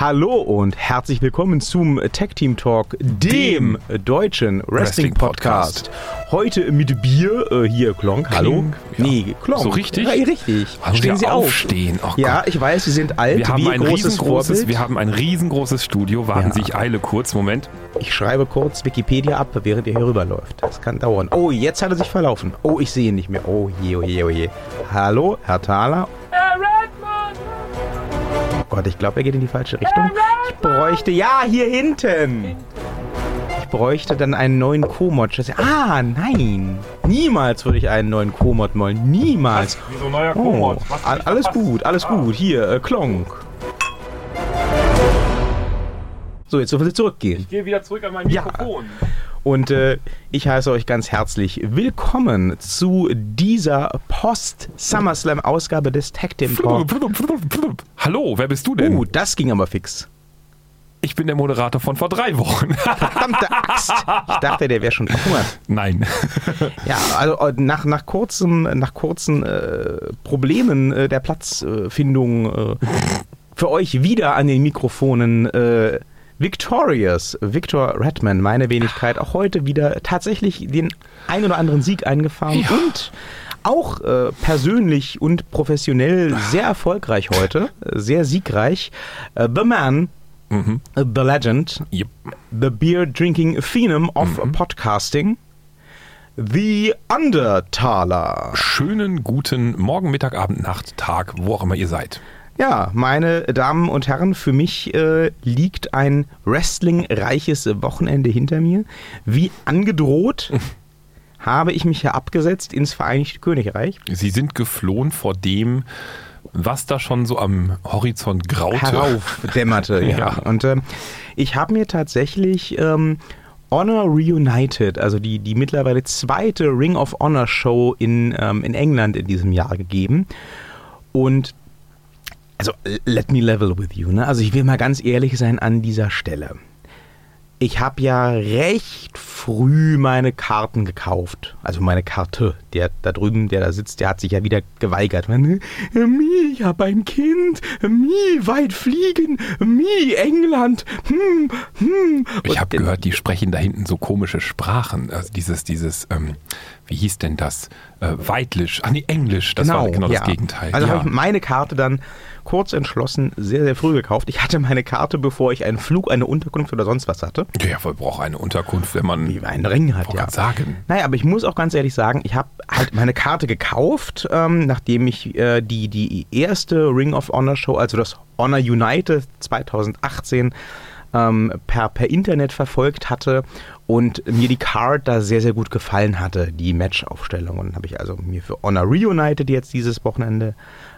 Hallo und herzlich willkommen zum Tech Team Talk, dem deutschen Wrestling Podcast. Heute mit Bier, äh, hier Klonk, hallo. ja. Nee, Klonk. So richtig? Ja, richtig. Also Stehen Sie auf. aufstehen. Oh ja, ich weiß, Sie sind alt, Wir haben, ein großes riesengroßes, wir haben ein riesengroßes Studio. Warten Ja. Sie, ich eile kurz. Moment. Ich schreibe kurz Wikipedia ab, während ihr hier rüberläuft. Das kann dauern. Oh, jetzt hat er sich verlaufen. Oh, ich sehe ihn nicht mehr. Oh je, oh je, oh je. Hallo, Herr Thaler. Oh Gott, ich glaube, er geht in die falsche Richtung. Ich bräuchte, ja, hier hinten. Ich bräuchte dann einen neuen Co-Mod. Das- Ah, nein. Niemals würde ich einen neuen Co-Mod wollen. Niemals. Wieso neuer Oh? Was hab ich alles gut, alles Ah. gut. Hier, äh, Klonk. So, jetzt dürfen Sie zurückgehen. Ich gehe wieder zurück an mein Ja. Und äh, ich heiße euch ganz herzlich willkommen zu dieser Post-SummerSlam-Ausgabe des Tag Team Talk. Hallo, wer bist du denn? Uh, das ging aber fix. Ich bin der Moderator von vor drei Wochen. Verdammte Axt. Ich dachte, der wäre schon verhungert. Nein. Ja, also äh, nach, nach, kurzem, nach kurzen äh, Problemen äh, der Platzfindung äh, für euch wieder an den Mikrofonen äh, Victorious, Victor Redman, meine Wenigkeit, auch heute wieder tatsächlich den ein oder anderen Sieg eingefahren und auch äh, persönlich und professionell sehr erfolgreich heute, äh, sehr siegreich. Äh, the Man, Mhm. äh, The Legend, Yep. The Beer Drinking Phenom of Podcasting, The Undertaler. Schönen guten Morgen, Mittag, Abend, Nacht, Tag, wo auch immer ihr seid. Ja, meine Damen und Herren, für mich äh, liegt ein wrestlingreiches Wochenende hinter mir. Wie angedroht habe ich mich ja abgesetzt ins Vereinigte Königreich. Sie sind geflohen vor dem, was da schon so am Horizont graute. heraufdämmerte. ja. Ja. Und ähm, ich habe mir tatsächlich ähm, Honor Reunited, also die, die mittlerweile zweite Ring of Honor Show in, ähm, in England in diesem Jahr gegeben. Und also let me level with you. Ne? Also ich will mal ganz ehrlich sein an dieser Stelle. Ich habe ja recht früh meine Karten gekauft. Also meine Karte. Der da drüben, der da sitzt, der hat sich ja wieder geweigert. Äh, Mi, ich habe ein Kind. Mi, weit fliegen. Mi, England. Hm, hm. Ich habe gehört, die sprechen da hinten so komische Sprachen. Also dieses, dieses, ähm, wie hieß denn das? Äh, Weitlisch. Ah nee, Englisch. Das war genau ja. das Gegenteil. Also ja. habe ich meine Karte dann kurz entschlossen sehr, sehr früh gekauft. Ich hatte meine Karte, bevor ich einen Flug, eine Unterkunft oder sonst was hatte. ja, man braucht eine Unterkunft, wenn man. Wie einen Ring hat, ja. sagen. Naja, aber ich muss auch ganz ehrlich sagen, ich habe halt meine Karte gekauft, ähm, nachdem ich äh, die, die erste Ring of Honor Show, also das Honor United 2018, ähm, per, per Internet verfolgt hatte und mir die Card da sehr, sehr gut gefallen hatte, die Matchaufstellung. Und dann habe ich also mir für Honor Reunited jetzt dieses Wochenende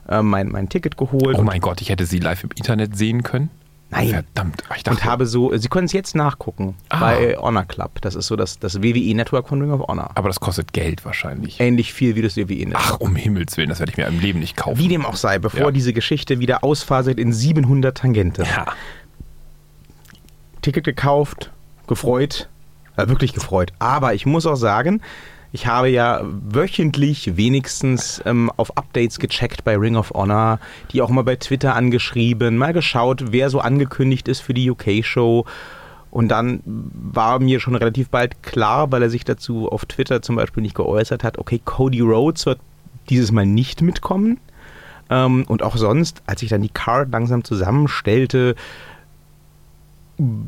äh, mein, mein Ticket geholt. Oh mein Gott, ich hätte sie live im Internet sehen können. Nein. Verdammt. Ich dachte, und habe so, Sie können es jetzt nachgucken Ah. bei Honor Club. Das ist so das, das WWE-Network von Ring of Honor. aber das kostet Geld wahrscheinlich. Ähnlich viel wie das WWE-Network. Ach, um Himmels Willen, das werde ich mir im Leben nicht kaufen. Wie dem auch sei, bevor Ja. diese Geschichte wieder ausfasert in 700 Tangente. Ja. Ticket gekauft, gefreut, äh, wirklich gefreut. Aber ich muss auch sagen, ich habe ja wöchentlich wenigstens ähm, auf Updates gecheckt bei Ring of Honor, die auch mal bei Twitter angeschrieben, mal geschaut, wer so angekündigt ist für die UK-Show. Und dann war mir schon relativ bald klar, weil er sich dazu auf Twitter zum Beispiel nicht geäußert hat, okay, Cody Rhodes wird dieses Mal nicht mitkommen. Ähm, und auch sonst, als ich dann die Card langsam zusammenstellte,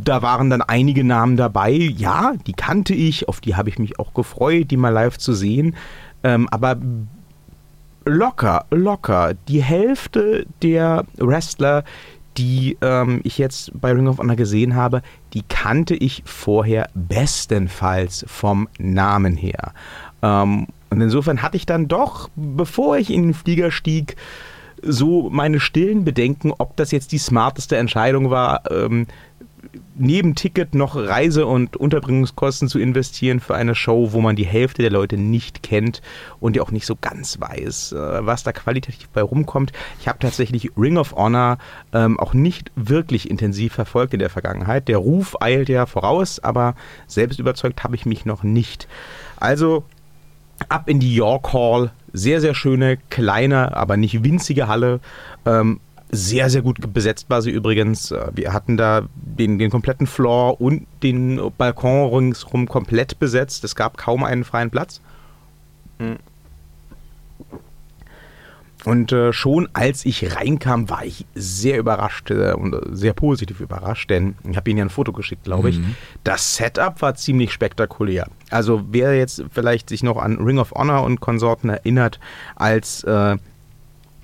da waren dann einige Namen dabei. Ja, die kannte ich, auf die habe ich mich auch gefreut, die mal live zu sehen. Ähm, aber locker, locker, die Hälfte der Wrestler, die ähm, ich jetzt bei Ring of Honor gesehen habe, die kannte ich vorher bestenfalls vom Namen her. Ähm, und insofern hatte ich dann doch, bevor ich in den Flieger stieg, so meine stillen Bedenken, ob das jetzt die smarteste Entscheidung war, ähm, neben Ticket noch Reise- und Unterbringungskosten zu investieren für eine Show, wo man die Hälfte der Leute nicht kennt und ja auch nicht so ganz weiß, äh, was da qualitativ bei rumkommt. Ich habe tatsächlich Ring of Honor ähm, auch nicht wirklich intensiv verfolgt in der Vergangenheit. Der Ruf eilt ja voraus, aber selbst überzeugt habe ich mich noch nicht. Also ab in die York Hall. Sehr, sehr schöne, kleine, aber nicht winzige Halle. Ähm, Sehr, sehr gut besetzt war sie übrigens. Äh, wir hatten da den, den kompletten Floor und den Balkon ringsrum komplett besetzt. Es gab kaum einen freien Platz. Mhm. Und äh, schon als ich reinkam, war ich sehr überrascht äh, und sehr positiv überrascht, denn ich habe Ihnen ja ein Foto geschickt, glaube ich. Mhm. Das Setup war ziemlich spektakulär. Also wer jetzt vielleicht sich noch an Ring of Honor und Konsorten erinnert, als äh,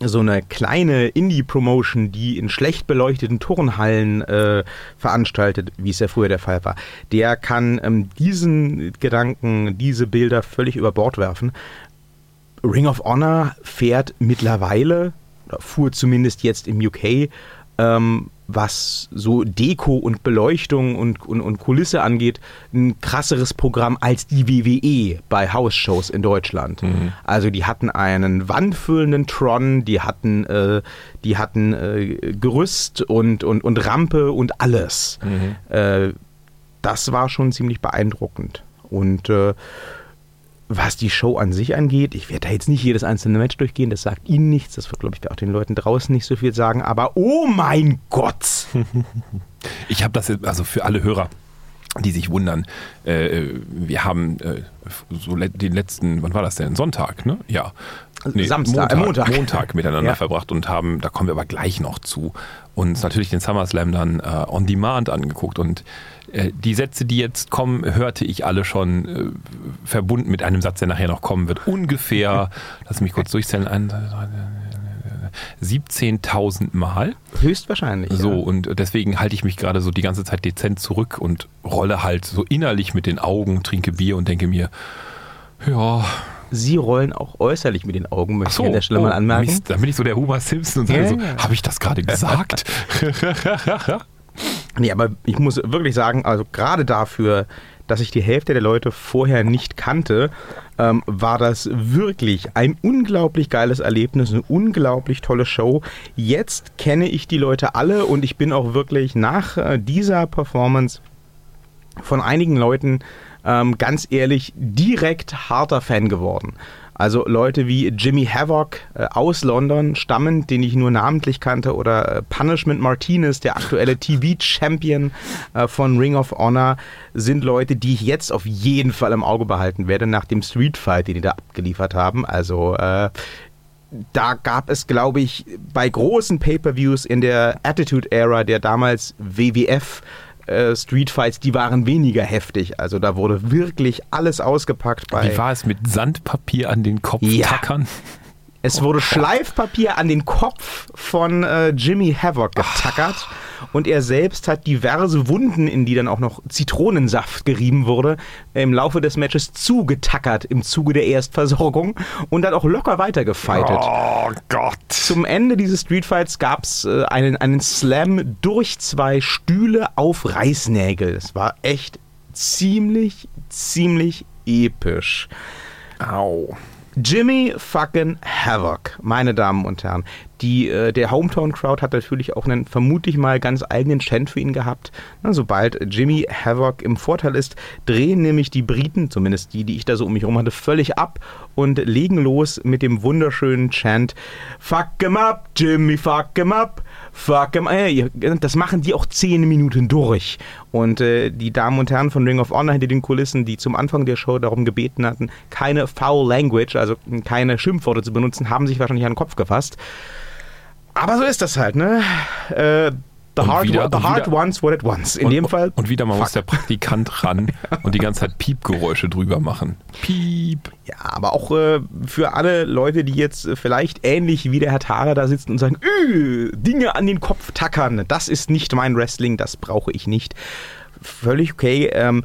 so eine kleine Indie-Promotion, die in schlecht beleuchteten Turnhallen äh, veranstaltet, wie es ja früher der Fall war, der kann ähm, diesen Gedanken, diese Bilder völlig über Bord werfen. Ring of Honor fährt mittlerweile, fuhr zumindest jetzt im UK, ähm, was so Deko und Beleuchtung und, und, und, Kulisse angeht, ein krasseres Programm als die WWE bei House-Shows in Deutschland. Mhm. Also die hatten einen wandfüllenden Tron, die hatten, äh, die hatten äh, Gerüst und, und, und Rampe und alles. Mhm. Äh, das war schon ziemlich beeindruckend. Und äh, was die Show an sich angeht, ich werde da jetzt nicht jedes einzelne Match durchgehen, das sagt Ihnen nichts, das wird, glaube ich, auch den Leuten draußen nicht so viel sagen, aber oh mein Gott! Ich habe das, also für alle Hörer, die sich wundern, äh, wir haben äh, so den letzten, wann war das denn? Sonntag, ne? Ja. Nee, Samstag, Montag, äh, Montag. Montag miteinander ja. verbracht und haben, da kommen wir aber gleich noch zu, uns natürlich den SummerSlam dann äh, on Demand angeguckt und äh, die Sätze, die jetzt kommen, hörte ich alle schon äh, verbunden mit einem Satz, der nachher noch kommen wird. Ungefähr, lass mich kurz durchzählen, 17.000 Mal. Höchstwahrscheinlich. So, ja. und deswegen halte ich mich gerade so die ganze Zeit dezent zurück und rolle halt so innerlich mit den Augen, trinke Bier und denke mir, ja, Sie rollen auch äußerlich mit den Augen, möchte so, ich an der Stelle oh, mal anmerken. Mist, da bin ich so der Homer Simpson und sage ja, so, ja. habe ich das gerade gesagt? Nee, aber ich muss wirklich sagen, also gerade dafür, dass ich die Hälfte der Leute vorher nicht kannte, ähm, war das wirklich ein unglaublich geiles Erlebnis, eine unglaublich tolle Show. Jetzt kenne ich die Leute alle und ich bin auch wirklich nach äh, dieser Performance von einigen Leuten ähm, ganz ehrlich direkt harter Fan geworden. Also Leute wie Jimmy Havoc äh, aus London stammen, den ich nur namentlich kannte, oder äh, Punishment Martinez, der aktuelle TV-Champion äh, von Ring of Honor, sind Leute, die ich jetzt auf jeden Fall im Auge behalten werde nach dem Street Fight, den die da abgeliefert haben. Also äh, da gab es, glaube ich, bei großen Pay-per-Views in der Attitude Era, der damals WWF äh, Streetfights, die waren weniger heftig. Also da wurde wirklich alles ausgepackt. Bei Wie war es mit Sandpapier an den Kopf ja. tackern? Es wurde Schleifpapier an den Kopf von äh, Jimmy Havoc getackert Ach. und er selbst hat diverse Wunden, in die dann auch noch Zitronensaft gerieben wurde, im Laufe des Matches zugetackert im Zuge der Erstversorgung und dann auch locker weitergefeitet. Oh Gott. Zum Ende dieses Streetfights gab es äh, einen, einen Slam durch zwei Stühle auf Reißnägel. Das war echt ziemlich, ziemlich episch. Au. Jimmy fucking Havoc, meine Damen und Herren. Die, äh, der Hometown Crowd hat natürlich auch einen vermutlich mal ganz eigenen Chant für ihn gehabt. Na, sobald Jimmy Havoc im Vorteil ist, drehen nämlich die Briten, zumindest die, die ich da so um mich herum hatte, völlig ab und legen los mit dem wunderschönen Chant Fuck him up, Jimmy, fuck him up. Fuck em, äh, das machen die auch zehn Minuten durch. Und äh, die Damen und Herren von Ring of Honor hinter den Kulissen, die zum Anfang der Show darum gebeten hatten, keine Foul Language, also keine Schimpfworte zu benutzen, haben sich wahrscheinlich an den Kopf gefasst. Aber so ist das halt, ne? Äh, The, hard, wieder, the hard wieder, ones what it wants. In und, dem Fall. Und wieder, man fuck. muss der Praktikant ran und die ganze Zeit Piepgeräusche drüber machen. Piep. Ja, aber auch äh, für alle Leute, die jetzt vielleicht ähnlich wie der Herr Tara da sitzen und sagen, Dinge an den Kopf tackern, das ist nicht mein Wrestling, das brauche ich nicht. Völlig okay. Ähm,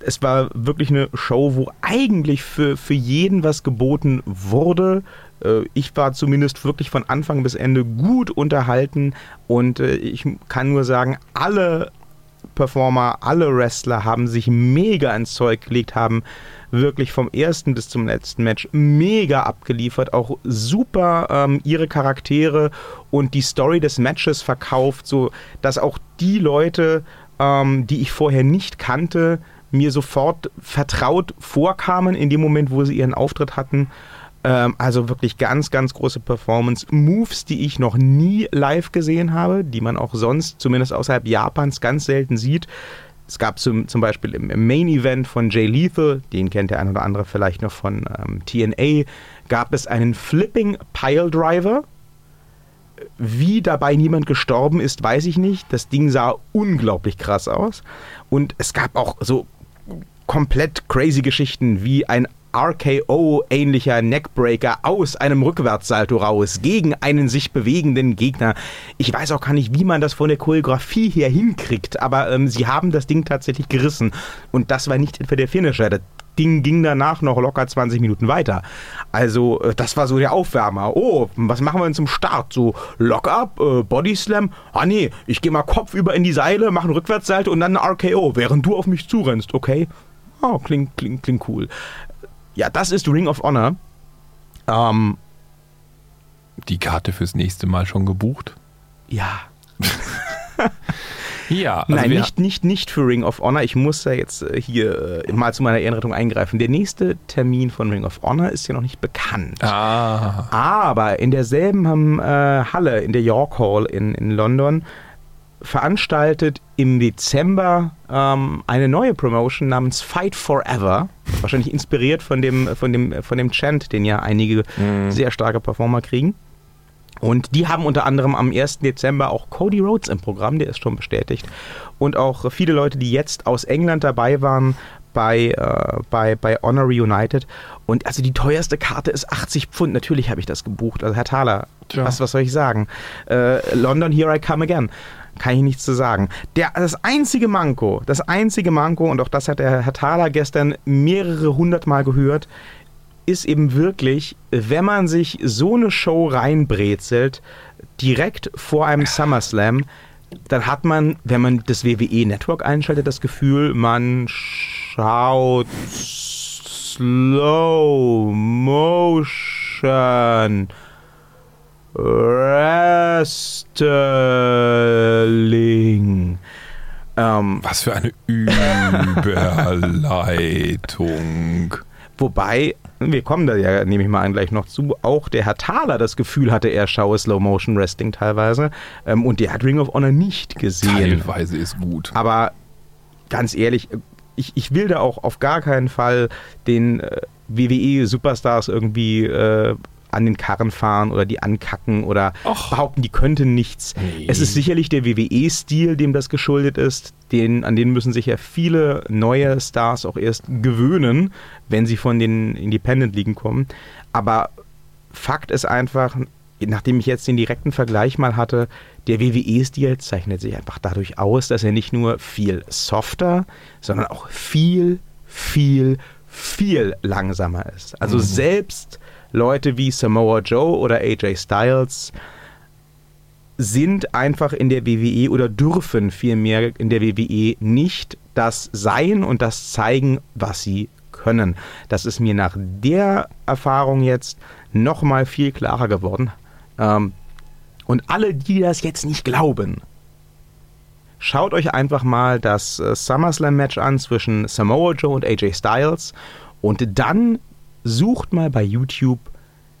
es war wirklich eine Show, wo eigentlich für, für jeden was geboten wurde. Äh, ich war zumindest wirklich von Anfang bis Ende gut unterhalten und äh, ich kann nur sagen, alle Performer, alle Wrestler haben sich mega ins Zeug gelegt, haben wirklich vom ersten bis zum letzten Match mega abgeliefert, auch super ähm, ihre Charaktere und die Story des Matches verkauft, so dass auch die Leute, ähm, die ich vorher nicht kannte, mir sofort vertraut vorkamen in dem Moment, wo sie ihren Auftritt hatten Ähm, also wirklich ganz, ganz große Performance. Moves, die ich noch nie live gesehen habe, die man auch sonst, zumindest außerhalb Japans, ganz selten sieht. Es gab zum, zum Beispiel im, Main Event von Jay Lethal, den kennt der ein oder andere vielleicht noch von ähm, TNA, gab es einen Flipping Pile Driver. Wie dabei niemand gestorben ist, weiß ich nicht. Das Ding sah unglaublich krass aus. Und es gab auch so komplett crazy Geschichten wie ein RKO-ähnlicher Neckbreaker aus einem Rückwärtssalto raus gegen einen sich bewegenden Gegner. Ich weiß auch gar nicht, wie man das von der Choreografie her hinkriegt, aber ähm, sie haben das Ding tatsächlich gerissen. Und das war nicht etwa der Finisher. Das Ding ging danach noch locker 20 Minuten weiter. Also, äh, das war so der Aufwärmer. Oh, was machen wir denn zum Start? So, Lock-up, äh, Body Slam? Ah, nee, ich gehe mal kopfüber in die Seile, mache einen Rückwärtssalto und dann ein RKO, während du auf mich zurennst, okay? Oh, klingt, klingt, klingt cool. Ja, das ist Ring of Honor. Ähm, Die Karte fürs nächste Mal schon gebucht? ja. Ja, also Nein, nicht, nicht, nicht für Ring of Honor. Ich muss ja jetzt äh, hier äh, mal zu meiner Ehrenrettung eingreifen. Der nächste Termin von Ring of Honor ist ja noch nicht bekannt. Ah, Aber in derselben ähm, äh, Halle, in der York Hall in, in London, veranstaltet im Dezember ähm, eine neue Promotion namens Fight Forever. Wahrscheinlich inspiriert von dem, von dem, von dem Chant, den ja einige sehr starke Performer kriegen. Und die haben unter anderem am 1. Dezember auch Cody Rhodes im Programm, der ist schon bestätigt. Und auch viele Leute, die jetzt aus England dabei waren bei, äh, bei, bei Honor Reunited. Und also die teuerste Karte ist 80 Pfund. Natürlich habe ich das gebucht. Also Herr Thaler, Tja. was, was soll ich sagen? Äh, London, here I come again. Kann ich nichts zu sagen. Der, das einzige Manko, das einzige Manko, und auch das hat der Herr Thaler gestern mehrere hundert Mal gehört, ist eben wirklich, wenn man sich so eine Show reinbrezelt, direkt vor einem SummerSlam, dann hat man, wenn man das WWE Network einschaltet, das Gefühl, man schaut Slow Motion Wrestling. Ähm, was für eine Überleitung. Wobei, wir kommen da ja, nehme ich mal an, gleich noch zu, auch der Herr Thaler das Gefühl hatte, er schaue Slow Motion Wrestling teilweise. Ähm, und der hat Ring of Honor nicht gesehen. Teilweise ist gut. Aber ganz ehrlich, ich, ich will da auch auf gar keinen Fall den äh, WWE-Superstars irgendwie äh, an den Karren fahren oder die ankacken oder Och. behaupten, die könnten nichts. Nee. Es ist sicherlich der WWE-Stil, dem das geschuldet ist. Den, an den müssen sich ja viele neue Stars auch erst gewöhnen, wenn sie von den Independent-Ligen kommen. Aber Fakt ist einfach, nachdem ich jetzt den direkten Vergleich mal hatte, der WWE-Stil zeichnet sich einfach dadurch aus, dass er nicht nur viel softer, sondern auch viel, viel, viel langsamer ist. Also selbst Leute wie Samoa Joe oder AJ Styles sind einfach in der WWE oder dürfen vielmehr in der WWE nicht das sein und das zeigen, was sie können. Das ist mir nach der Erfahrung jetzt nochmal viel klarer geworden. Ähm, und alle, die das jetzt nicht glauben, schaut euch einfach mal das äh, SummerSlam-Match an zwischen Samoa Joe und AJ Styles und dann sucht mal bei YouTube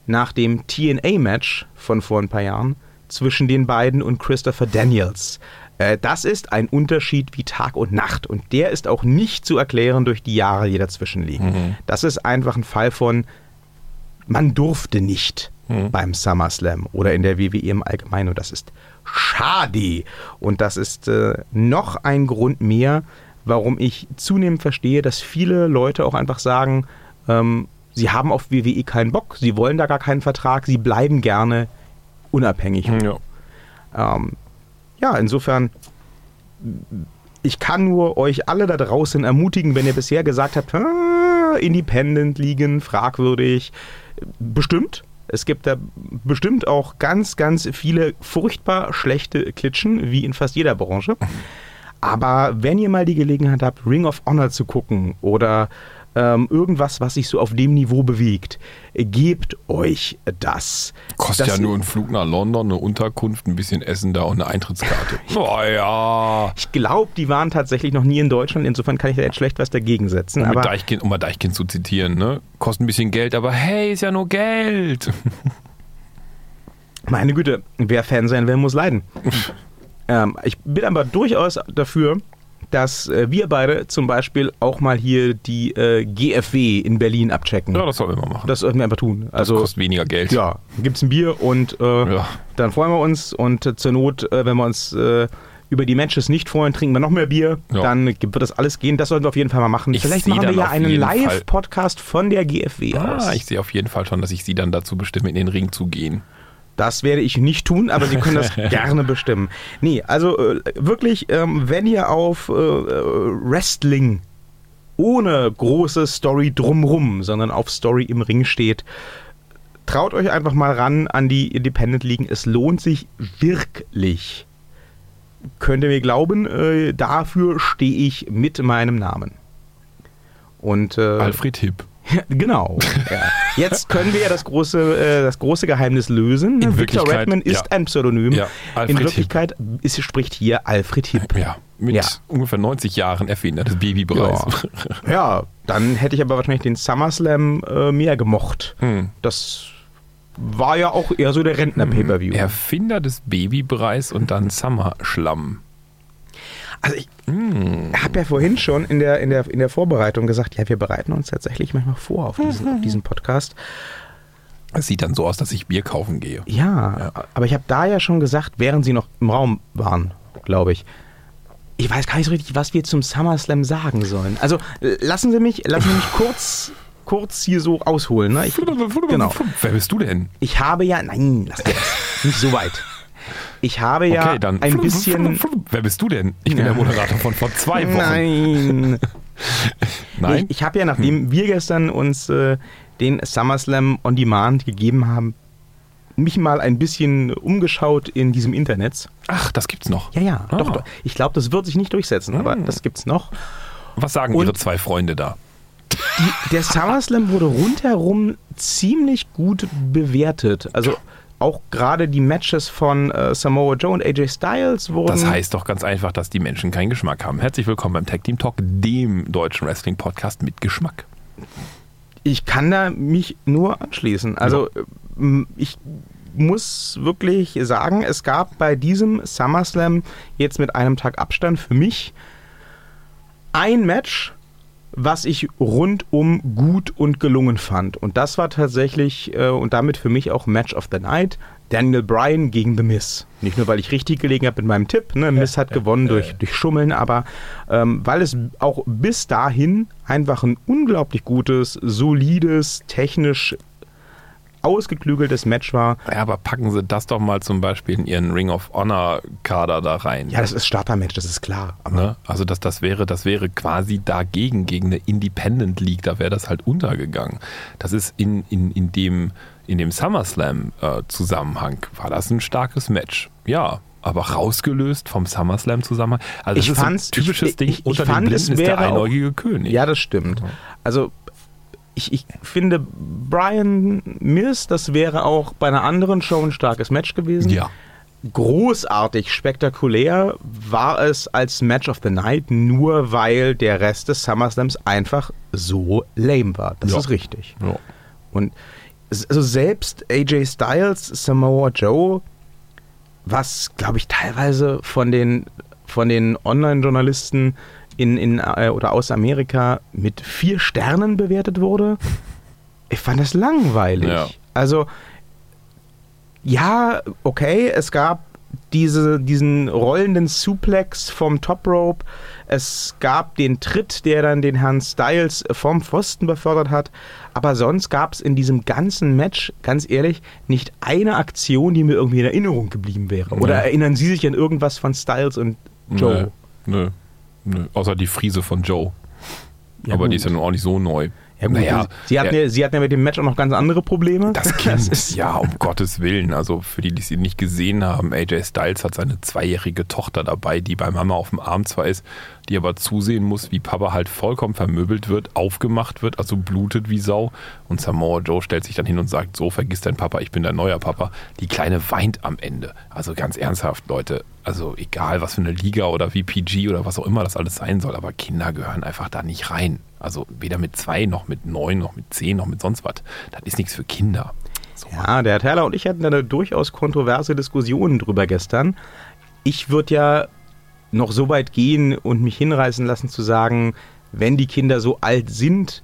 nach dem TNA-Match von vor ein paar Jahren zwischen den beiden und Christopher Daniels. Äh, Das ist ein Unterschied wie Tag und Nacht und der ist auch nicht zu erklären durch die Jahre, die dazwischen liegen. Das ist einfach ein Fall von, man durfte nicht beim SummerSlam oder in der WWE im Allgemeinen und das ist schade. Und das ist äh, noch ein Grund mehr, warum ich zunehmend verstehe, dass viele Leute auch einfach sagen, ähm, sie haben auf WWE keinen Bock, sie wollen da gar keinen Vertrag, sie bleiben gerne unabhängig. Ja. Ähm, ja, insofern, ich kann nur euch alle da draußen ermutigen, wenn ihr bisher gesagt habt, "Ah, Independent liegen, fragwürdig, bestimmt. Es gibt da bestimmt auch ganz, ganz viele furchtbar schlechte Klitschen, wie in fast jeder Branche. Aber wenn ihr mal die Gelegenheit habt, Ring of Honor zu gucken oder ähm, irgendwas, was sich so auf dem Niveau bewegt, gebt euch das. Kostet das ja nur ein Flug nach London, eine Unterkunft, ein bisschen Essen da und eine Eintrittskarte. oh ja. Ich glaube, die waren tatsächlich noch nie in Deutschland, insofern kann ich da jetzt schlecht was dagegen setzen. Um, aber Deichkind, um mal Deichkind zu zitieren, ne? Kostet ein bisschen Geld, aber hey, ist ja nur Geld. meine Güte, wer Fan sein will, muss leiden. ähm, ich bin aber durchaus dafür, dass äh, wir beide zum Beispiel auch mal hier die äh, GFW in Berlin abchecken. Ja, das sollten wir mal machen. Das sollten wir einfach tun. Also, das kostet weniger Geld. Ja, gibt es ein Bier und äh, ja. dann freuen wir uns und äh, zur Not, äh, wenn wir uns äh, über die Matches nicht freuen, trinken wir noch mehr Bier. Ja. Dann wird das alles gehen. Das sollten wir auf jeden Fall mal machen. Ich Vielleicht machen wir ja einen Live-Podcast von der GFW ah, aus. Ich sehe auf jeden Fall schon, dass ich sie dann dazu bestimme, in den Ring zu gehen. Das werde ich nicht tun, aber Sie können das gerne bestimmen. Nee, also äh, wirklich, ähm, wenn ihr auf äh, Wrestling ohne große Story drumrum, sondern auf Story im Ring steht, traut euch einfach mal ran an die Independent Ligen. Es lohnt sich wirklich. Könnt ihr mir glauben, äh, dafür stehe ich mit meinem Namen. Und, äh, Alfred Hipp. genau. Ja. Jetzt können wir ja das große, äh, das große Geheimnis lösen. In Victor Redman ist ja. ein Pseudonym. Ja, In Wirklichkeit ist, spricht hier Alfred Hipp. Ja, mit ungefähr 90 Jahren Erfinder des Babypreis. Ja. ja, dann hätte ich aber wahrscheinlich den SummerSlam äh, mehr gemocht. Hm. Das war ja auch eher so der Rentner-Pay-Per-View. Erfinder des Babypreis und dann Summer-Schlamm. Also ich habe ja vorhin schon in der, in, der, in der Vorbereitung gesagt, ja, wir bereiten uns tatsächlich manchmal vor auf diesen, auf diesen Podcast. Es sieht dann so aus, dass ich Bier kaufen gehe. Ja, aber ich habe da ja schon gesagt, während sie noch im Raum waren, glaube ich. Ich weiß gar nicht so richtig, was wir zum SummerSlam sagen sollen. Also äh, lassen Sie mich, lassen Sie mich kurz, kurz hier so ausholen. Ne? Ich, genau. Wer bist du denn? ich habe ja, nein, lass das, nicht so weit. Ich habe ja okay, dann. ein bisschen. Wer bist du denn? Ich bin der Moderator von vor zwei Wochen. Nein. Nein? Ich, ich habe ja, nachdem wir gestern uns äh, den SummerSlam on Demand gegeben haben, mich mal ein bisschen umgeschaut in diesem Internet. Ach, das gibt's noch. Ja, ja, Ah. doch, doch. Ich glaube, das wird sich nicht durchsetzen, aber das gibt's noch. Was sagen Und- Ihre zwei Freunde da? Die, der SummerSlam wurde rundherum ziemlich gut bewertet. Also auch gerade die Matches von äh, Samoa Joe und AJ Styles wurden. Das heißt doch ganz einfach, dass die Menschen keinen Geschmack haben. Herzlich willkommen beim Tag Team Talk, dem deutschen Wrestling-Podcast mit Geschmack. ich kann da mich nur anschließen. Also ähm, ich muss wirklich sagen, es gab bei diesem SummerSlam jetzt mit einem Tag Abstand für mich ein Match, was ich rundum gut und gelungen fand. Und das war tatsächlich äh, und damit für mich auch Match of the Night. Daniel Bryan gegen The Miz. Nicht nur, weil ich richtig gelegen habe mit meinem Tipp. Ne? Miz hat gewonnen durch, durch Schummeln, aber ähm, weil es auch bis dahin einfach ein unglaublich gutes, solides, technisch ausgeklügeltes Match war. Ja, aber packen Sie das doch mal zum Beispiel in Ihren Ring of Honor Kader da rein. Ja, das ist Starter-Match, das ist klar. Ne? Also das, das, wäre, das wäre quasi dagegen, gegen eine Independent League, da wäre das halt untergegangen. Das ist in, in, in dem, in dem SummerSlam-Zusammenhang, war das ein starkes Match. Ja, aber rausgelöst vom SummerSlam-Zusammenhang. Also das Ich ist fand's- ein typisches ich- Ding, ich- ich unter fand, den Blinden ist der einäugige König. Ja, das stimmt. Also ich, ich finde, Brian Miz, das wäre auch bei einer anderen Show ein starkes Match gewesen. ja. Großartig, spektakulär war es als Match of the Night, nur weil der Rest des SummerSlams einfach so lame war. Das Ja. ist richtig. ja. Und also selbst AJ Styles, Samoa Joe, was glaube ich teilweise von den, von den Online-Journalisten in, in, äh, oder aus Amerika mit vier Sternen bewertet wurde, ich fand das langweilig. Ja. Also, ja, okay, es gab diese, diesen rollenden Suplex vom Top Rope. Es gab den Tritt, der dann den Herrn Styles vom Pfosten befördert hat. Aber sonst gab es in diesem ganzen Match, ganz ehrlich, nicht eine Aktion, die mir irgendwie in Erinnerung geblieben wäre. Oder erinnern Sie sich an irgendwas von Styles und Joe? Nö, nö, nö. Außer die Friese von Joe. Ja, aber gut. die ist ja nun auch nicht so neu. Ja, gut, Naja, sie, hatten der- ja, sie hatten ja mit dem Match auch noch ganz andere Probleme. Das Kind, ist- ja, um Gottes Willen. Also für die, die es nicht gesehen haben, AJ Styles hat seine zweijährige Tochter dabei, die bei Mama auf dem Arm zwar ist, die aber zusehen muss, wie Papa halt vollkommen vermöbelt wird, aufgemacht wird, also blutet wie Sau. Und Samoa Joe stellt sich dann hin und sagt, so vergiss dein Papa, ich bin dein neuer Papa. Die Kleine weint am Ende. Also ganz ernsthaft, Leute. Also egal, was für eine Liga oder wie PG oder was auch immer das alles sein soll, aber Kinder gehören einfach da nicht rein. Also weder mit zwei, noch mit neun, noch mit zehn, noch mit sonst was. Das ist nichts für Kinder. So. Ja, der Herr Terler und ich hatten da eine durchaus kontroverse Diskussion drüber gestern. Ich würde ja noch so weit gehen und mich hinreißen lassen zu sagen, wenn die Kinder so alt sind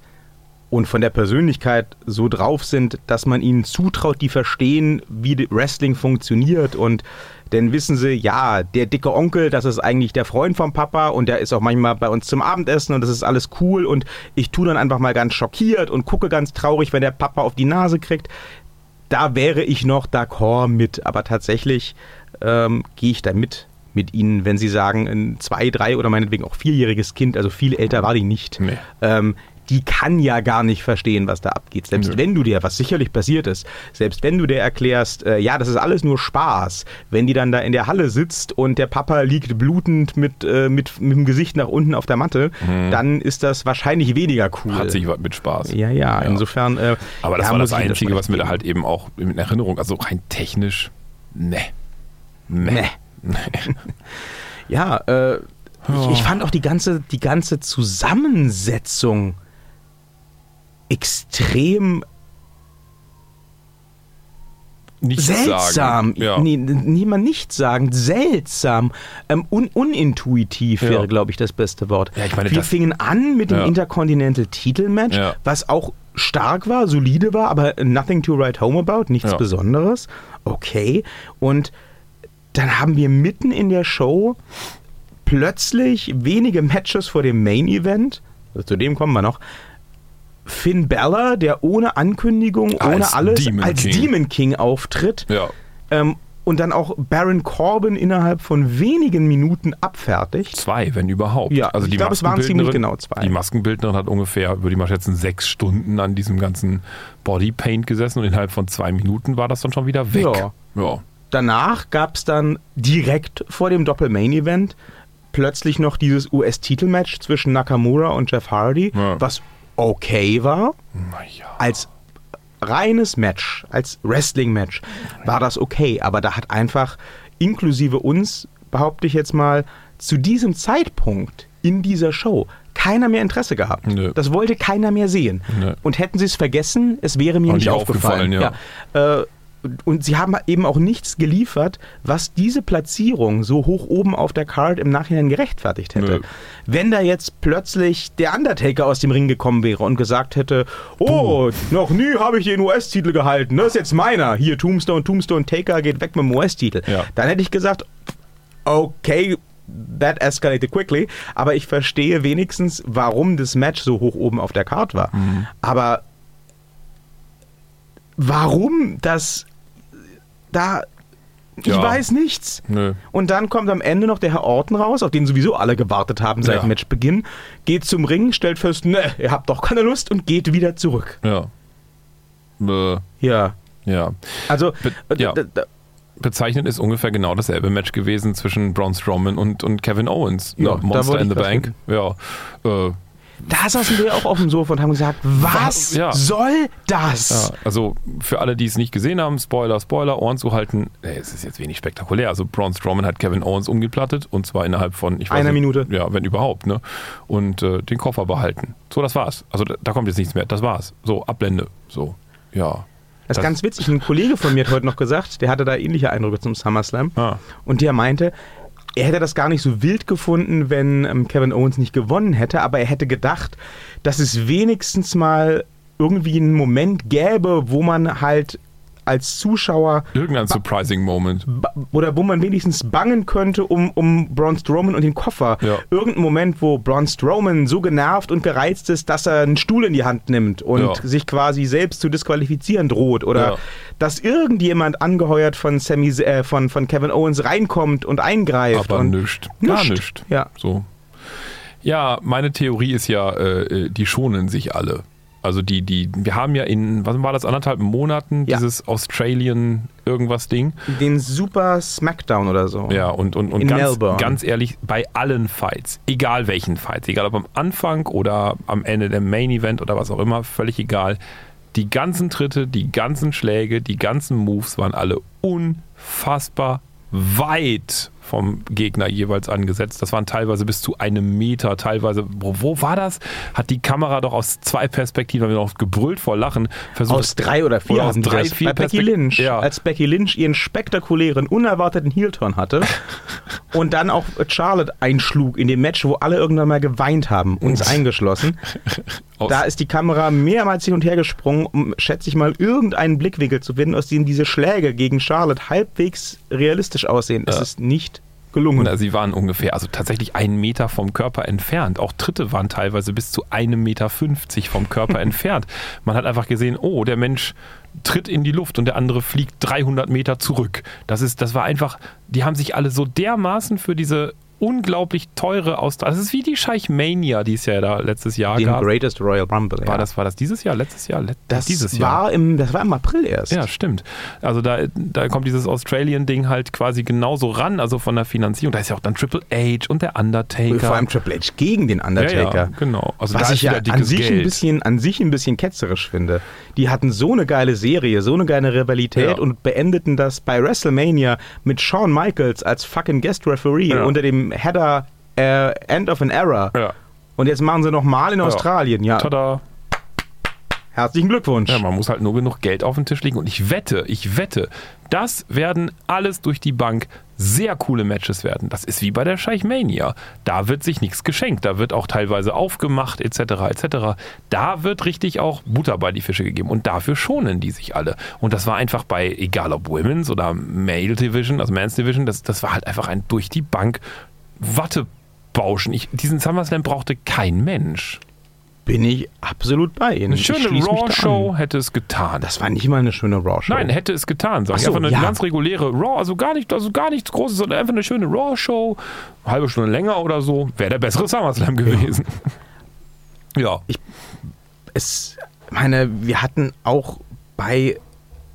und von der Persönlichkeit so drauf sind, dass man ihnen zutraut, die verstehen, wie Wrestling funktioniert und dann wissen sie, ja, der dicke Onkel, das ist eigentlich der Freund vom Papa und der ist auch manchmal bei uns zum Abendessen und das ist alles cool und ich tue dann einfach mal ganz schockiert und gucke ganz traurig, wenn der Papa auf die Nase kriegt. Da wäre ich noch d'accord mit, aber tatsächlich ähm, gehe ich da mit mit ihnen, wenn sie sagen, ein zwei, drei oder meinetwegen auch vierjähriges Kind, also viel älter war die nicht, Nee. ähm, die kann ja gar nicht verstehen, was da abgeht. Selbst Nö. wenn du dir, was sicherlich passiert ist, selbst wenn du dir erklärst, äh, ja, das ist alles nur Spaß, wenn die dann da in der Halle sitzt und der Papa liegt blutend mit, äh, mit, mit dem Gesicht nach unten auf der Matte, dann ist das wahrscheinlich weniger cool. Mhm. Hat sich was mit Spaß. ja, ja, insofern. Äh, Aber das ja, war das Einzige, schon was mir da halt eben auch in Erinnerung, also rein technisch, ne. Ne. Nee. Ja, äh, ich, ich fand auch die ganze, die ganze Zusammensetzung extrem Nichts seltsam. sagen. Ja. Nee, niemand nicht sagen, seltsam. Ähm, un unintuitiv Ja. wäre, glaube ich, das beste Wort. Ja, ich meine, Wir fingen an mit dem Ja. Intercontinental-Titelmatch, Ja. was auch stark war, solide war, aber nothing to write home about, nichts. Besonderes. Okay. Und dann haben wir mitten in der Show plötzlich wenige Matches vor dem Main Event, also zu dem kommen wir noch, Finn Balor, der ohne Ankündigung, ohne Als alles Demon als King. Demon King auftritt. ja. Ähm, und dann auch Baron Corbin innerhalb von wenigen Minuten abfertigt. Zwei, wenn überhaupt. Ja, also ich die glaube, es waren ziemlich genau zwei. Die Maskenbildnerin hat ungefähr, würde ich mal schätzen, sechs Stunden an diesem ganzen Bodypaint gesessen und innerhalb von zwei Minuten war das dann schon wieder weg. Ja. ja. Danach gab es dann direkt vor dem Doppel-Main-Event plötzlich noch dieses US-Titelmatch zwischen Nakamura und Jeff Hardy, Ja. was okay war. Naja. als reines Match, als Wrestling-Match, war das okay. Aber da hat einfach, inklusive uns, behaupte ich jetzt mal, zu diesem Zeitpunkt in dieser Show keiner mehr Interesse gehabt. Nö. Das wollte keiner mehr sehen. Nö. Und hätten sie es vergessen, es wäre mir nicht nicht aufgefallen. aufgefallen, Ja. Äh, und sie haben eben auch nichts geliefert, was diese Platzierung so hoch oben auf der Card im Nachhinein gerechtfertigt hätte. Nö. Wenn da jetzt plötzlich der Undertaker aus dem Ring gekommen wäre und gesagt hätte, oh, noch nie habe ich den US-Titel gehalten, das ist jetzt meiner. Hier, Tombstone, Tombstone, Taker geht weg mit dem US-Titel. Ja. Dann hätte ich gesagt, okay, that escalated quickly, aber ich verstehe wenigstens, warum das Match so hoch oben auf der Card war. Mhm. Aber warum das da ich Ja. weiß nichts. Nö. Und dann kommt am Ende noch der Herr Orton raus, auf den sowieso alle gewartet haben seit Ja. Matchbeginn, geht zum Ring, stellt fest, ne, ihr habt doch keine Lust und geht wieder zurück. Ja. Äh, Ja, ja. also Be- äh, ja. Bezeichnet ist ungefähr genau dasselbe Match gewesen zwischen Braun Strowman und, und Kevin Owens. Ja, Ne? da Monster in the Bank. Ja. Äh, da saßen wir auch auf dem Sofa und haben gesagt, was Ja. soll das? Ja, also für alle, die es nicht gesehen haben, Spoiler, Spoiler, Ohren zu halten. Nee, es ist jetzt wenig spektakulär. Also Braun Strowman hat Kevin Owens umgeplattet und zwar innerhalb von ich weiß Einer nicht, Minute. Ja, wenn überhaupt, ne? Und äh, den Koffer behalten. So, das war's. Also da, da kommt jetzt nichts mehr. Das war's. So Ablende. So, ja. Das ist ganz witzig. Ein Kollege von mir hat heute noch gesagt, der hatte da ähnliche Eindrücke zum SummerSlam. Ah. Und der meinte, er hätte das gar nicht so wild gefunden, wenn ähm, Kevin Owens nicht gewonnen hätte, aber er hätte gedacht, dass es wenigstens mal irgendwie einen Moment gäbe, wo man halt als Zuschauer Irgendein surprising Moment. oder wo man wenigstens bangen könnte um, um Braun Strowman und den Koffer. Ja. Irgendein Moment, wo Braun Strowman so genervt und gereizt ist, dass er einen Stuhl in die Hand nimmt und Ja. sich quasi selbst zu disqualifizieren droht. Oder Ja. dass irgendjemand angeheuert von, Sami, äh, von, von Kevin Owens reinkommt und eingreift. Aber und nischt. Gar Nischt. nischt. Ja. So. Ja, meine Theorie ist ja, äh, äh, die schonen sich alle. Also die, die, wir haben ja in, was war das, anderthalb Monaten Ja. dieses Australian irgendwas Ding. Den Super Smackdown oder so. Ja, und, und, und In ganz, Melbourne. ganz ehrlich, bei allen Fights, egal welchen Fights, egal ob am Anfang oder am Ende der Main Event oder was auch immer, völlig egal. Die ganzen Tritte, die ganzen Schläge, die ganzen Moves waren alle unfassbar weit vom Gegner jeweils angesetzt. Das waren teilweise bis zu einem Meter, teilweise, wo, wo war das? Hat die Kamera doch aus zwei Perspektiven, haben wir noch gebrüllt vor Lachen, versucht. Aus drei oder vier Oder aus drei, vier Bei Becky Lynch. Ja. Als Becky Lynch ihren spektakulären, unerwarteten Heel-Turn hatte und dann auch Charlotte einschlug in dem Match, wo alle irgendwann mal geweint haben, uns eingeschlossen. Aus, Da ist die Kamera mehrmals hin und her gesprungen, um, schätze ich mal, irgendeinen Blickwinkel zu finden, aus dem diese Schläge gegen Charlotte halbwegs realistisch aussehen. Es ist nicht gelungen. Na, sie waren ungefähr, also tatsächlich einen Meter vom Körper entfernt. Auch Tritte waren teilweise bis zu einem Meter fünfzig vom Körper entfernt. Man hat einfach gesehen, oh, der Mensch tritt in die Luft und der andere fliegt 300 Meter zurück. Das ist, das war einfach, die haben sich alle so dermaßen für diese unglaublich teure Austragung. Das ist wie die Scheich Mania, die es ja da letztes Jahr Den gab. Greatest Royal Rumble. War ja. das, war das dieses Jahr, letztes Jahr? Let das dieses Jahr. war im, das war im April erst. Ja, stimmt. Also da, da kommt dieses Australian-Ding halt quasi genauso ran, also von der Finanzierung. Da ist ja auch dann Triple H und der Undertaker. Vor allem Triple H gegen den ja, Undertaker. ja, genau. Also Was ich ja an sich, ein bisschen, an sich ein bisschen ketzerisch finde. Die hatten so eine geile Serie, so eine geile Rivalität Ja. und beendeten das bei WrestleMania mit Shawn Michaels als fucking Guest Referee Ja. unter dem Header äh, End of an Era. ja. Und jetzt machen sie nochmal in Australien. Ja, Tada. herzlichen Glückwunsch. Ja, man muss halt nur genug Geld auf den Tisch legen. Und ich wette, ich wette, das werden alles durch die Bank sehr coole Matches werden. Das ist wie bei der Scheich Mania. Da wird sich nichts geschenkt. Da wird auch teilweise aufgemacht, etc. etc. Da wird richtig auch Butter bei die Fische gegeben. Und dafür schonen die sich alle. Und das war einfach bei, egal ob Women's oder Male Division, also Men's Division, das, das war halt einfach ein durch die Bank Wattebauschen. Ich, diesen SummerSlam brauchte kein Mensch. Bin ich absolut bei Ihnen. Eine Ich schöne Raw-Show hätte es getan. Das war nicht mal eine schöne Raw-Show. Nein, hätte es getan, sag ich. So, einfach eine ja. ganz reguläre Raw, also gar nicht, also gar nichts Großes, sondern einfach eine schöne Raw-Show, halbe Stunde länger oder so, wäre der bessere SummerSlam gewesen. Ja. es, meine, wir hatten auch bei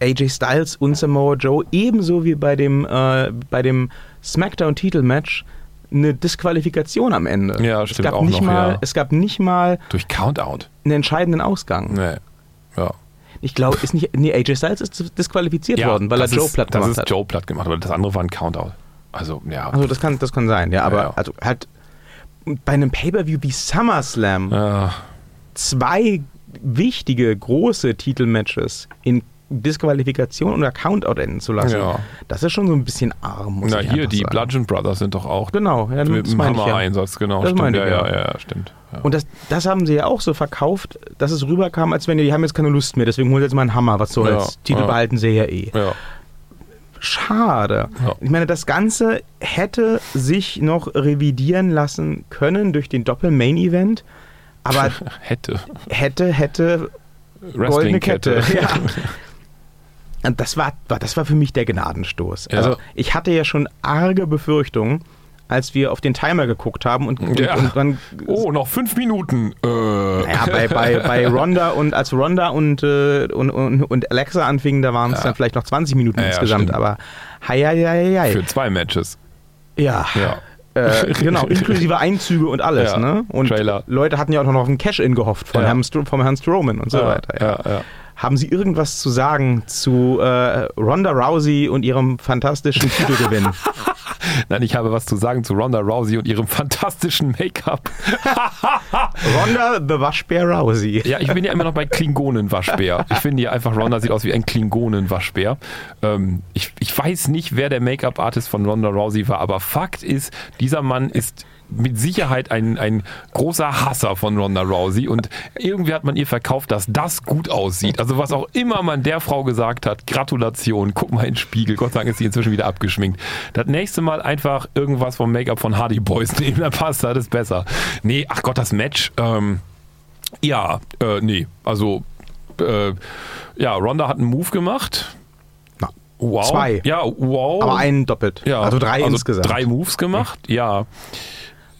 AJ Styles und Samoa Joe ebenso wie bei dem, äh, bei dem SmackDown-Titelmatch eine Disqualifikation am Ende. Ja, es stimmt gab auch nicht noch, mal, ja. Es gab nicht mal Durch Countout. einen entscheidenden Ausgang. Nee. Ja. Ich glaube, ist nicht. Nee, AJ Styles ist disqualifiziert worden, weil er das Joe ist, platt Das gemacht ist hat. Joe platt gemacht, aber das andere war ein Countout. Also, ja. Also das kann, das kann sein, ja. Aber ja. also halt bei einem Pay-Per-View wie SummerSlam ja. zwei wichtige, große Titelmatches in Disqualifikation oder Countout enden zu lassen, Ja. das ist schon so ein bisschen arm, Na, hier, die sagen. Bludgeon Brothers sind doch auch Genau, ja, mit dem ich ja. Hammer-Einsatz, genau. Das stimmt. Ja, ja, ja. stimmt. Und das, das haben sie ja auch so verkauft, dass es rüberkam, als wenn die, die haben jetzt keine Lust mehr, deswegen holen sie jetzt mal einen Hammer, was soll's. Titel behalten sie ja eh. ja. Schade. Ja. Ich meine, das Ganze hätte sich noch revidieren lassen können durch den Doppel-Main-Event, aber Hätte. hätte, hätte goldene Wrestling-Kette. Kette. Ja. Und das war, das war für mich der Gnadenstoß. Ja. Also ich hatte ja schon arge Befürchtungen, als wir auf den Timer geguckt haben und, und, Ja. und dann Oh, noch fünf Minuten. Äh. ja, bei, bei, bei Ronda und als Ronda und, äh, und, und, und Alexa anfingen, da waren es Ja. dann vielleicht noch 20 Minuten insgesamt, stimmt. aber hei, hei, hei, hei. Für zwei Matches. ja. Äh, genau, inklusive Einzüge und alles, ne? Und Trailer. Leute hatten ja auch noch auf einen Cash-In gehofft von. Herrn vom Herrn Strowman und so weiter. Ja, ja. Haben Sie irgendwas zu sagen zu äh, Ronda Rousey und ihrem fantastischen Titelgewinn? Nein, ich habe was zu sagen zu Ronda Rousey und ihrem fantastischen Make-up. Ronda the Waschbär Rousey. Ja, ich bin ja immer noch bei Klingonen-Waschbär. Ich finde ja einfach, Ronda sieht aus wie ein Klingonen-Waschbär. Ähm, ich, ich weiß nicht, wer der Make-up-Artist von Ronda Rousey war, aber Fakt ist, dieser Mann ist mit Sicherheit ein, ein großer Hasser von Ronda Rousey und irgendwie hat man ihr verkauft, dass das gut aussieht. Also was auch immer man der Frau gesagt hat, Gratulation, guck mal in den Spiegel, Gott sei Dank ist sie inzwischen wieder abgeschminkt. Das nächste Mal einfach irgendwas vom Make-up von Hardy Boys nehmen, dann passt das besser. Nee, ach Gott, das Match, ähm, ja, äh, nee, also äh, ja, Ronda hat einen Move gemacht. Wow. Zwei. Ja, wow. Aber einen doppelt. ja, also drei insgesamt. Drei Moves gemacht, ja.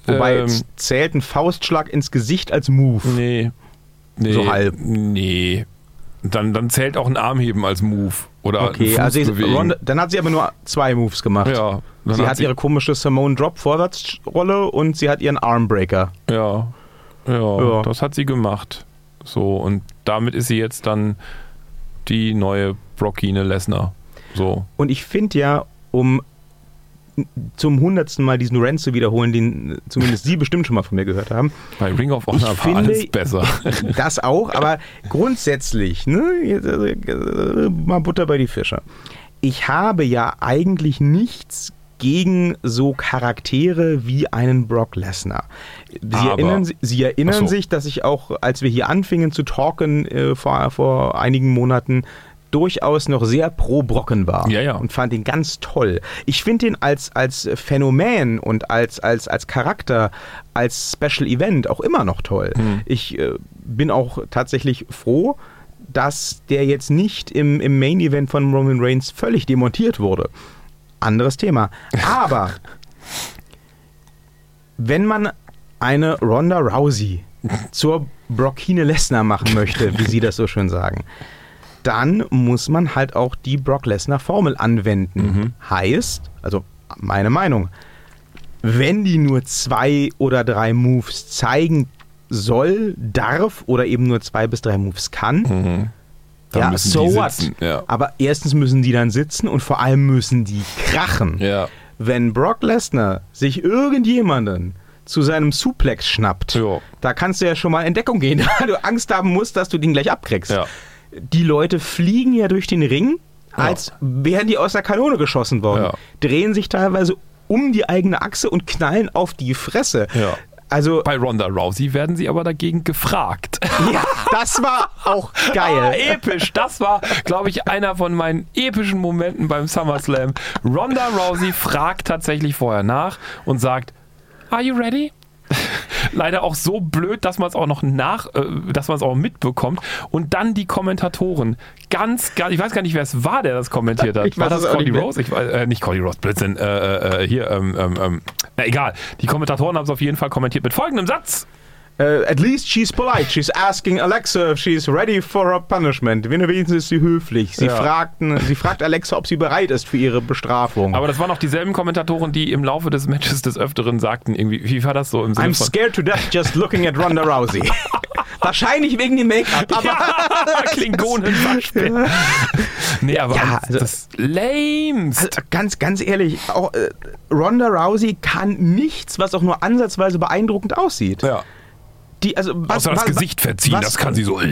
Wobei ähm, zählt ein Faustschlag ins Gesicht als Move. Nee. Nee, So halb. Nee. Dann, dann zählt auch ein Armheben als Move. Oder Okay, also sie- bewegen. Ronda, dann hat sie aber nur zwei Moves gemacht. Ja. Sie hat ihre komische Simone Drop Vorwärtsrolle und sie hat ihren Armbreaker. Ja. ja. Ja. das hat sie gemacht. So, und damit ist sie jetzt dann die neue Brockine Lesnar. So. Und ich finde ja, um zum hundertsten Mal diesen Rant zu wiederholen, den zumindest Sie bestimmt schon mal von mir gehört haben, Bei Ring of Honor war finde- alles besser. das auch, aber grundsätzlich, ne, jetzt, äh, mal Butter bei die Fische. Ich habe ja eigentlich nichts gegen so Charaktere wie einen Brock Lesnar. Sie Aber- erinnern, Sie- erinnern so. sich, dass ich auch, als wir hier anfingen zu talken äh, vor, vor einigen Monaten, durchaus noch sehr pro Brocken war Ja, ja. und fand ihn ganz toll. Ich finde ihn als, als Phänomen und als, als, als Charakter, als Special Event auch immer noch toll. Hm. Ich äh, bin auch tatsächlich froh, dass der jetzt nicht im, im Main Event von Roman Reigns völlig demontiert wurde. Anderes Thema. Aber wenn man eine Ronda Rousey zur Brockine Lesnar machen möchte, wie Sie das so schön sagen, dann muss man halt auch die Brock Lesnar Formel anwenden. Mhm. Heißt, also meine Meinung, wenn die nur zwei oder drei Moves zeigen soll, darf oder eben nur zwei bis drei Moves kann, Mhm. Dann ja, so what? Ja. Aber erstens müssen die dann sitzen und vor allem müssen die krachen. Ja. Wenn Brock Lesnar sich irgendjemanden zu seinem Suplex schnappt, Ja. da kannst du ja schon mal in Deckung gehen, weil du Angst haben musst, dass du den gleich abkriegst. Ja. Die Leute fliegen ja durch den Ring, als wären die aus der Kanone geschossen worden. Ja. Drehen sich teilweise um die eigene Achse und knallen auf die Fresse. Ja. Also, Bei Ronda Rousey werden sie aber dagegen gefragt. ja, das war auch Ah, geil. episch. Das war, glaube ich, einer von meinen epischen Momenten beim SummerSlam. Ronda Rousey fragt tatsächlich vorher nach und sagt, Are you ready? Leider auch so blöd, dass man es auch noch nach, äh, dass man es auch mitbekommt. Und dann die Kommentatoren. Ganz, ganz, ich weiß gar nicht, wer es war, der das kommentiert hat. Ich war weiß das Cody. Rose? Ich, weiß- äh, nicht Cody Rose, Blödsinn. Äh, äh, hier, ähm, ähm, ähm, na egal. Die Kommentatoren haben es auf jeden Fall kommentiert mit folgendem Satz. Uh, at least she's polite. She's asking Alexa if she's ready for her punishment. Wenigstens ist sie höflich. Sie, Ja. fragten, sie fragt Alexa, ob sie bereit ist für ihre Bestrafung. Aber das waren auch dieselben Kommentatoren, die im Laufe des Matches des Öfteren sagten, irgendwie, wie war das so im Sinne I'm scared to death just looking at Ronda Rousey. Wahrscheinlich wegen dem Make-up, aber Ja, Klingonen-Waschbär. Nee, aber Ja, also- das lämst. Also ganz, ganz ehrlich, auch äh, Ronda Rousey kann nichts, was auch nur ansatzweise beeindruckend aussieht. ja. Die, also, was, Außer das was, Gesicht verziehen, was- das kann sie so. Also,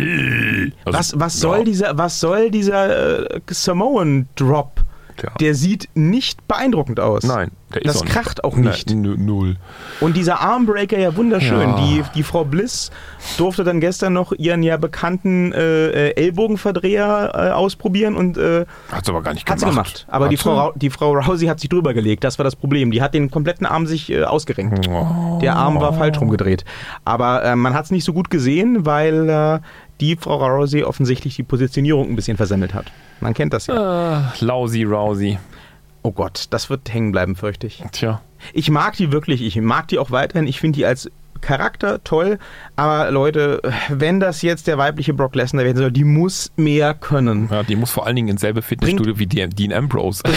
Was, was soll ja. dieser, was soll dieser äh, Samoan Drop? Tja. Der sieht nicht beeindruckend aus. Nein, der ist Das auch nicht. kracht auch Nein, nicht. nö- null. Und dieser Armbreaker ja wunderschön. Ja. Die, die Frau Bliss durfte dann gestern noch ihren ja bekannten äh, äh, Ellbogenverdreher äh, ausprobieren und äh, Hat sie aber gar nicht hat gemacht. sie gemacht. Aber Hat die? Frau, Rau- die Frau Rousey hat sich drüber gelegt. Das war das Problem. Die hat den kompletten Arm sich äh, ausgerenkt. Oh. Der Arm war falsch rumgedreht. Aber äh, man hat es nicht so gut gesehen, weil äh, die Frau Rousey offensichtlich die Positionierung ein bisschen versemmelt hat. Man kennt das ja. Äh, Lausi Rousey. Oh Gott, das wird hängen bleiben, fürchte ich. Tja. Ich mag die wirklich, ich mag die auch weiterhin. Ich finde die als Charakter toll, aber Leute, wenn das jetzt der weibliche Brock Lesnar werden soll, die muss mehr können. Ja, die muss vor allen Dingen ins selbe Fitnessstudio wie Dean Dean Ambrose.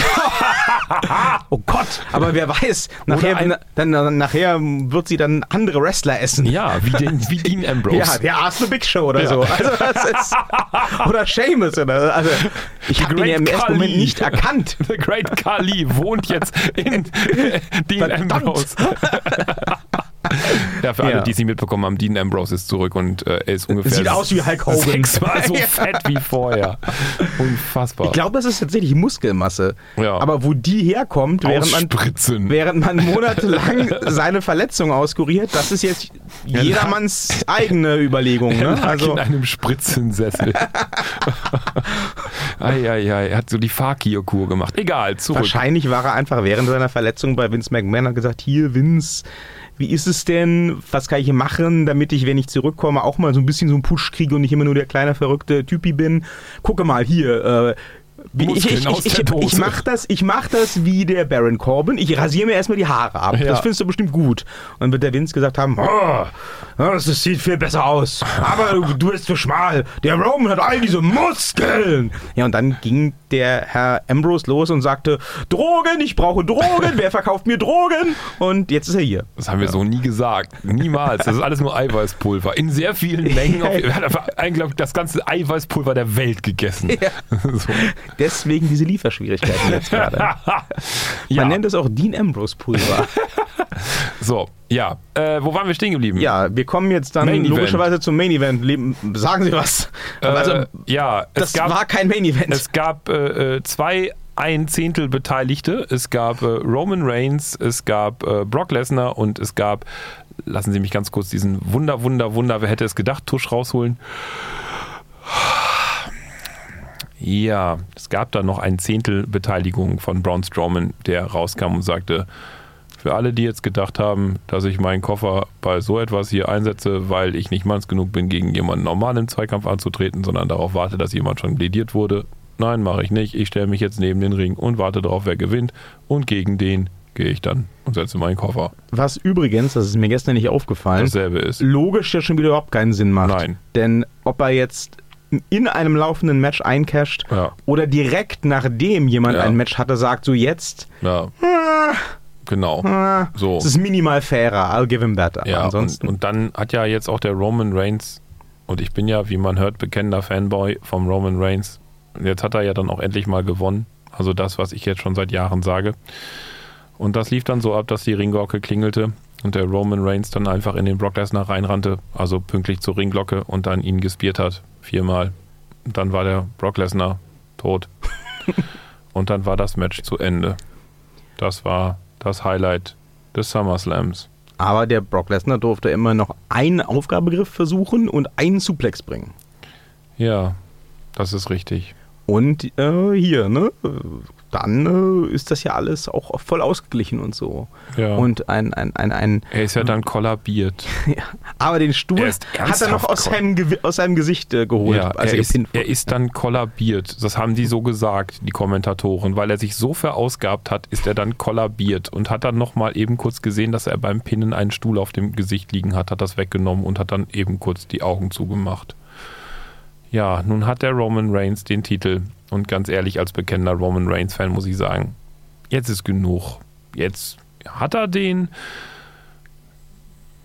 Oh Gott, aber wer weiß, nachher, ein- dann, dann, nachher wird sie dann andere Wrestler essen. ja, wie, den, wie Dean Ambrose. Ja, der Arsenal Big Show oder Ja. so. Also das ist, oder Seamus oder also ich habe den ja im Great ersten Moment nicht erkannt. The Great Kali wohnt jetzt in Dean Verdammt. Ambrose. Ja, für alle, Ja. die es nicht mitbekommen haben, Dean Ambrose ist zurück und äh, er ist ungefähr Sieht aus wie Hulk Hogan. sechsmal so fett wie vorher. Unfassbar. Ich glaube, das ist tatsächlich Muskelmasse. Ja. Aber wo die herkommt, während man. Während man monatelang seine Verletzung auskuriert, das ist jetzt jedermanns eigene Überlegung. Er Ne? Also, in einem Spritzensessel. Eieiei, er hat so die Fakir-Kur gemacht. Egal, zurück. wahrscheinlich war er einfach während seiner Verletzung bei Vince McMahon und gesagt, hier Vince, wie ist es denn? Was kann ich hier machen, damit ich, wenn ich zurückkomme, auch mal so ein bisschen so einen Push kriege und nicht immer nur der kleine verrückte Typi bin? Gucke mal hier, äh, ich, ich, ich, ich, ich mach das, ich mach das wie der Baron Corbin. Ich rasiere mir erstmal die Haare ab. Ja. Das findest du bestimmt gut. Und dann wird der Vince gesagt haben, oh, das sieht viel besser aus. Aber du bist zu schmal. Der Roman hat all diese Muskeln. Ja, und dann ging der Herr Ambrose los und sagte, Drogen, ich brauche Drogen. Wer verkauft mir Drogen? Und jetzt ist er hier. Das haben wir ja. so nie gesagt. Niemals. Das ist alles nur Eiweißpulver. In sehr vielen Mengen. Er hat einfach das ganze Eiweißpulver der Welt gegessen. Ja. so. Deswegen diese Lieferschwierigkeiten jetzt gerade. Man ja. nennt es auch Dean Ambrose Pulver. so, ja. Äh, wo waren wir stehen geblieben? Ja, wir kommen jetzt dann Main logischerweise Event. zum Main Event. Sagen Sie was. Äh, also, ja, das gab, war kein Main Event. Es gab äh, äh zwei ein Zehntel Beteiligte. Es gab äh, Roman Reigns, es gab äh, Brock Lesnar und es gab, lassen Sie mich ganz kurz diesen Wunder, Wunder, Wunder, wer hätte es gedacht, Tusch rausholen. Ja, es gab da noch ein Zehntel Beteiligung von Braun Strowman, der rauskam und sagte, für alle, die jetzt gedacht haben, dass ich meinen Koffer bei so etwas hier einsetze, weil ich nicht manns genug bin, gegen jemanden normal im Zweikampf anzutreten, sondern darauf warte, dass jemand schon plädiert wurde. Nein, mache ich nicht. Ich stelle mich jetzt neben den Ring und warte darauf, wer gewinnt. Und gegen den gehe ich dann und setze meinen Koffer. Was übrigens, das ist mir gestern nicht aufgefallen, dasselbe ist. Logisch ja schon wieder überhaupt keinen Sinn macht. Nein. Denn ob er jetzt in einem laufenden Match eincasht ja. oder direkt nachdem jemand ja. ein Match hatte, sagt so jetzt. Ja. Ah, genau. Ah, so. Es ist minimal fairer, I'll give him that. Aber ja, ansonsten. Und, und dann hat ja jetzt auch der Roman Reigns, und ich bin ja, wie man hört, bekennender Fanboy vom Roman Reigns. Jetzt hat er ja dann auch endlich mal gewonnen. Also das, was ich jetzt schon seit Jahren sage. Und das lief dann so ab, dass die Ringglocke klingelte und der Roman Reigns dann einfach in den Brock Lesnar reinrannte, also pünktlich zur Ringglocke und dann ihn gespiert hat viermal. Dann war der Brock Lesnar tot. und dann war das Match zu Ende. Das war das Highlight des SummerSlams. Aber der Brock Lesnar durfte immer noch einen Aufgabegriff versuchen und einen Suplex bringen. Ja, das ist richtig. Und äh, hier, ne? Dann äh, ist das ja alles auch voll ausgeglichen und so. Ja. Und ein, ein, ein, ein Er ist ja dann kollabiert. ja. Aber den Stuhl er hat er noch aus seinem, aus seinem Gesicht äh, geholt. Ja, er, er, ist, er ist dann kollabiert. Das haben die so gesagt, die Kommentatoren. Weil er sich so verausgabt hat, ist er dann kollabiert und hat dann nochmal eben kurz gesehen, dass er beim Pinnen einen Stuhl auf dem Gesicht liegen hat, hat das weggenommen und hat dann eben kurz die Augen zugemacht. Ja, nun hat der Roman Reigns den Titel und ganz ehrlich, als bekennender Roman Reigns-Fan muss ich sagen, jetzt ist genug. Jetzt hat er den.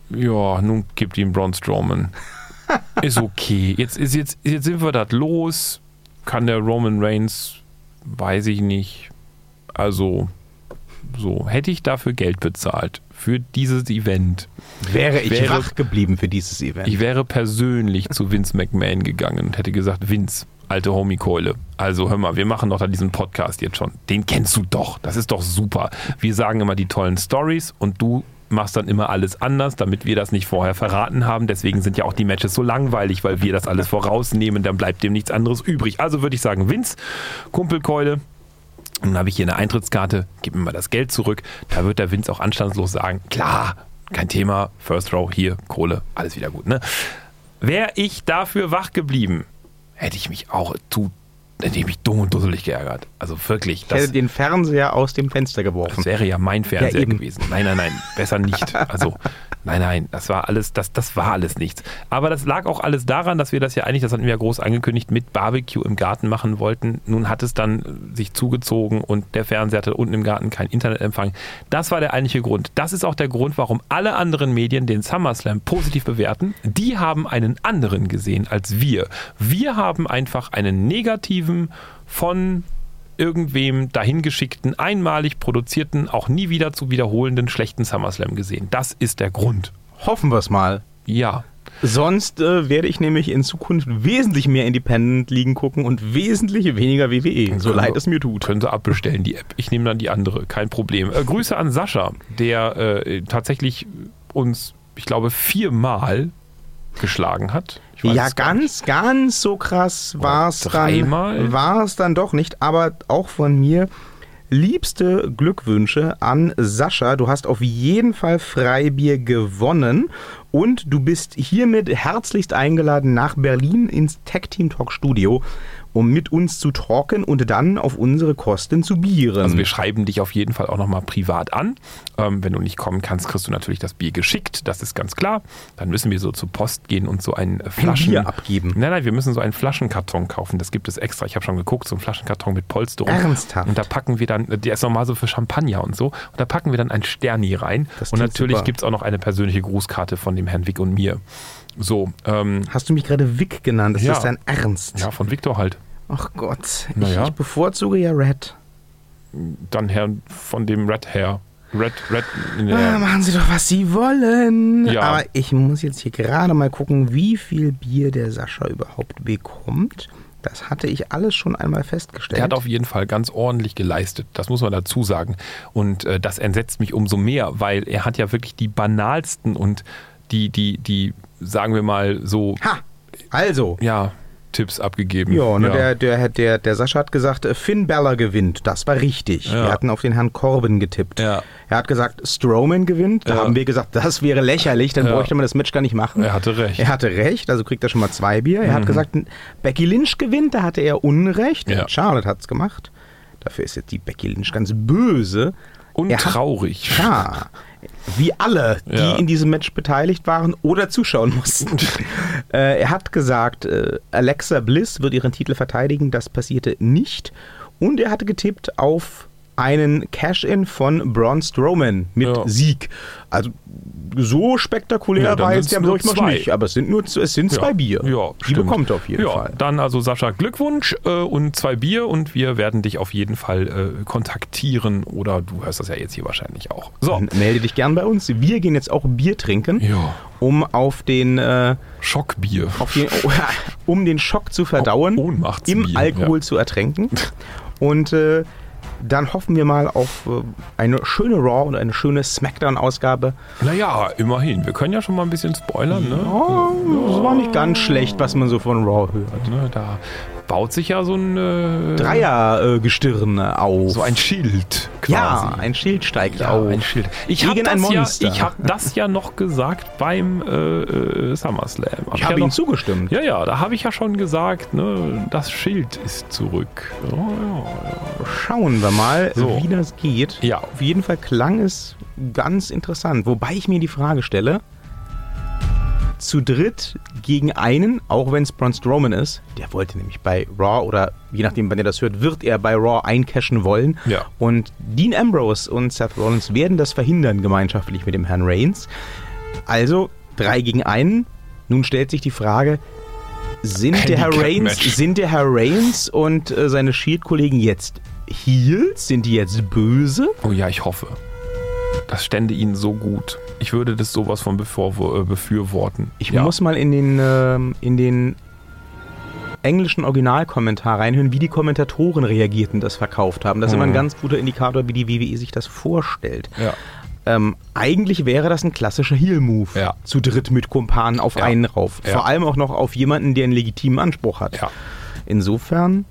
Ja, nun gibt ihm Braun Strowman. ist okay. Jetzt, ist, jetzt, jetzt sind wir das los. Kann der Roman Reigns, weiß ich nicht. Also, so, hätte ich dafür Geld bezahlt für dieses Event. Wäre ich wäre, wach geblieben für dieses Event. Ich wäre persönlich zu Vince McMahon gegangen und hätte gesagt, Vince, alte Homie-Keule. Also hör mal, wir machen doch da diesen Podcast jetzt schon. Den kennst du doch. Das ist doch super. Wir sagen immer die tollen Stories und du machst dann immer alles anders, damit wir das nicht vorher verraten haben. Deswegen sind ja auch die Matches so langweilig, weil wir das alles vorausnehmen. Dann bleibt dem nichts anderes übrig. Also würde ich sagen, Vince, Kumpelkeule. Dann habe ich hier eine Eintrittskarte, gib mir mal das Geld zurück. Da wird der Vince auch anstandslos sagen, klar, kein Thema, First Row, hier, Kohle, alles wieder gut. Ne? Wäre ich dafür wach geblieben, hätte ich mich auch zu hätte ich mich dumm und dusselig geärgert. Also wirklich. Ich hätte den Fernseher aus dem Fenster geworfen. Das wäre ja mein Fernseher ja, gewesen. Nein, nein, nein, besser nicht. Also Nein, nein, das war alles, das, das war alles nichts. Aber das lag auch alles daran, dass wir das ja eigentlich, das hatten wir ja groß angekündigt, mit Barbecue im Garten machen wollten. Nun hat es dann sich zugezogen und der Fernseher hatte unten im Garten keinen Internetempfang. Das war der eigentliche Grund. Das ist auch der Grund, warum alle anderen Medien den SummerSlam positiv bewerten. Die haben einen anderen gesehen als wir. Wir haben einfach einen negativen von irgendwem dahingeschickten, einmalig produzierten, auch nie wieder zu wiederholenden schlechten SummerSlam gesehen. Das ist der Grund. Hoffen wir es mal. Ja. Sonst äh, werde ich nämlich in Zukunft wesentlich mehr Independent liegen gucken und wesentlich weniger WWE, so leid es mir tut. Können Sie abbestellen, die App. Ich nehme dann die andere, kein Problem. Äh, Grüße an Sascha, der äh, tatsächlich uns, ich glaube, viermal geschlagen hat. Ja, ganz, nicht. ganz so krass war es dann, war's dann doch nicht, aber auch von mir liebste Glückwünsche an Sascha. Du hast auf jeden Fall Freibier gewonnen Und du bist hiermit herzlichst eingeladen nach Berlin ins Tech Team Talk Studio, um mit uns zu talken und dann auf unsere Kosten zu bieren. Also wir schreiben dich auf jeden Fall auch nochmal privat an. Ähm, wenn du nicht kommen kannst, kriegst du natürlich das Bier geschickt, das ist ganz klar. Dann müssen wir so zur Post gehen und so ein Flaschen... Bier abgeben. Nein, nein, wir müssen so einen Flaschenkarton kaufen. Das gibt es extra. Ich habe schon geguckt, so einen Flaschenkarton mit Polsterung. Ernsthaft? Und da packen wir dann, der ist normal so für Champagner und so. Und da packen wir dann ein Sterni rein. Das und natürlich gibt es auch noch eine persönliche Grußkarte von dem Herrn Wick und mir. So, ähm, Hast du mich gerade Vic genannt? Das Ja. ist dein Ernst. ja, von Victor halt. Ach Gott, ich, Naja. ich bevorzuge ja Red. Dann Herr von dem Red Hair. Red, Red, Ah, machen Sie doch, was Sie wollen. Ja. Aber ich muss jetzt hier gerade mal gucken, wie viel Bier der Sascha überhaupt bekommt. Das hatte ich alles schon einmal festgestellt. Der hat auf jeden Fall ganz ordentlich geleistet, das muss man dazu sagen. Und äh, das entsetzt mich umso mehr, weil er hat ja wirklich die banalsten und die, die, die, sagen wir mal so, ha! Also, ja, Tipps abgegeben. ja, ne, Der, der, der, der Sascha hat gesagt, äh, Finn Balor gewinnt. Das war richtig. Ja. Wir hatten auf den Herrn Corbin getippt. Ja. Er hat gesagt, Strowman gewinnt. Da Ja. haben wir gesagt, das wäre lächerlich, dann Ja. bräuchte man das Match gar nicht machen. Er hatte recht. Er hatte recht, also kriegt er schon mal zwei Bier. Er hat gesagt, Becky Lynch gewinnt, da hatte er Unrecht. Ja. Charlotte hat es gemacht. Dafür ist jetzt die Becky Lynch ganz böse. Und Er hat- traurig. Ja, wie alle, die Ja. in diesem Match beteiligt waren oder zuschauen mussten. äh, er hat gesagt, äh, Alexa Bliss wird ihren Titel verteidigen. Das passierte nicht. Und er hatte getippt auf einen Cash-In von Braun Strowman mit Ja. Sieg. Also so spektakulär Ja, war jetzt der Durchmarsch nicht. Aber es sind nur es sind zwei Bier. Ja, Die stimmt. bekommt auf jeden ja, Fall. Dann also Sascha Glückwunsch äh, und zwei Bier und wir werden dich auf jeden Fall äh, kontaktieren oder du hörst das ja jetzt hier wahrscheinlich auch. So, Dann Melde dich gern bei uns. Wir gehen jetzt auch Bier trinken, Ja. um auf den äh, Schockbier. auf den, um den Schock zu verdauen, Oh- Ohnmachtsbier, im Alkohol zu ertränken. Und äh, dann hoffen wir mal auf äh, eine schöne Raw und eine schöne Smackdown-Ausgabe. Naja, immerhin. Wir können ja schon mal ein bisschen spoilern, ne? Oh, das war nicht ganz schlecht, was man so von Raw hört. ne da baut sich ja so ein äh, Dreiergestirn auf. so ein Schild quasi. ja, ein Schild steigt Ja, auf. ein Schild. Ich habe das, ja, ich hab das ja noch gesagt beim äh, äh, SummerSlam. Hab Ich ja habe ihm noch, zugestimmt. Ja, ja, da habe ich ja schon gesagt, ne, das Schild ist zurück. Oh, ja, Schauen wir mal, So. wie das geht. Ja. Auf jeden Fall klang es ganz interessant. Wobei ich mir die Frage stelle, zu dritt gegen einen, auch wenn es Braun Strowman ist, der wollte nämlich bei Raw oder je nachdem, wann ihr das hört, wird er bei Raw eincashen wollen. Ja. Und Dean Ambrose und Seth Rollins werden das verhindern, gemeinschaftlich mit dem Herrn Reigns. Also drei gegen einen. Nun stellt sich die Frage, sind der Herr Reigns, sind der Herr Reigns und äh, seine Shield-Kollegen jetzt Heels? Sind die jetzt böse? Oh ja, ich hoffe. Das stände ihnen so gut. Ich würde das sowas von äh, befürworten. Ich ja. muss mal in den, ähm, in den englischen Originalkommentar reinhören, wie die Kommentatoren reagierten, das verkauft haben. Das ist immer ein Mhm. ganz guter Indikator, wie die WWE sich das vorstellt. Ja. Ähm, eigentlich wäre das ein klassischer Heel-Move. Ja. Zu dritt mit Kumpanen auf Ja. einen rauf. Vor allem auch noch auf jemanden, der einen legitimen Anspruch hat. Insofern,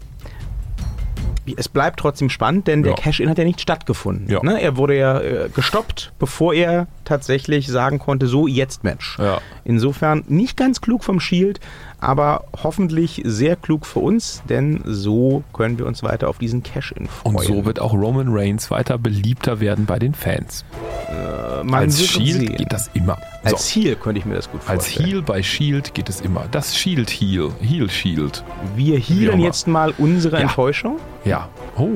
es bleibt trotzdem spannend, denn der Ja. Cash-In hat ja nicht stattgefunden. Ja. Ne? Er wurde ja äh, gestoppt, bevor er tatsächlich sagen konnte, so jetzt Match. Ja. Insofern nicht ganz klug vom Shield, aber hoffentlich sehr klug für uns, denn so können wir uns weiter auf diesen Cash-In freuen. Und so wird auch Roman Reigns weiter beliebter werden bei den Fans. Man Als Shield sehen. geht das immer. Als so. Heel könnte ich mir das gut Als vorstellen. Heel bei Shield geht es immer. Das Shield Heel. Heel Shield. Wir healen jetzt mal unsere Ja. Enttäuschung. Ja. Oh.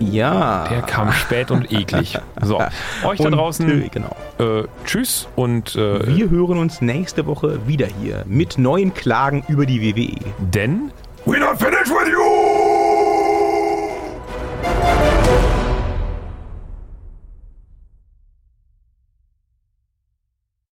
Ja. Der kam spät und eklig. So. Euch da Und, draußen. äh, genau. Äh, tschüss und äh, Wir hören uns nächste Woche wieder hier mit neuen Klagen über die WWE. denn. We're not finished with you!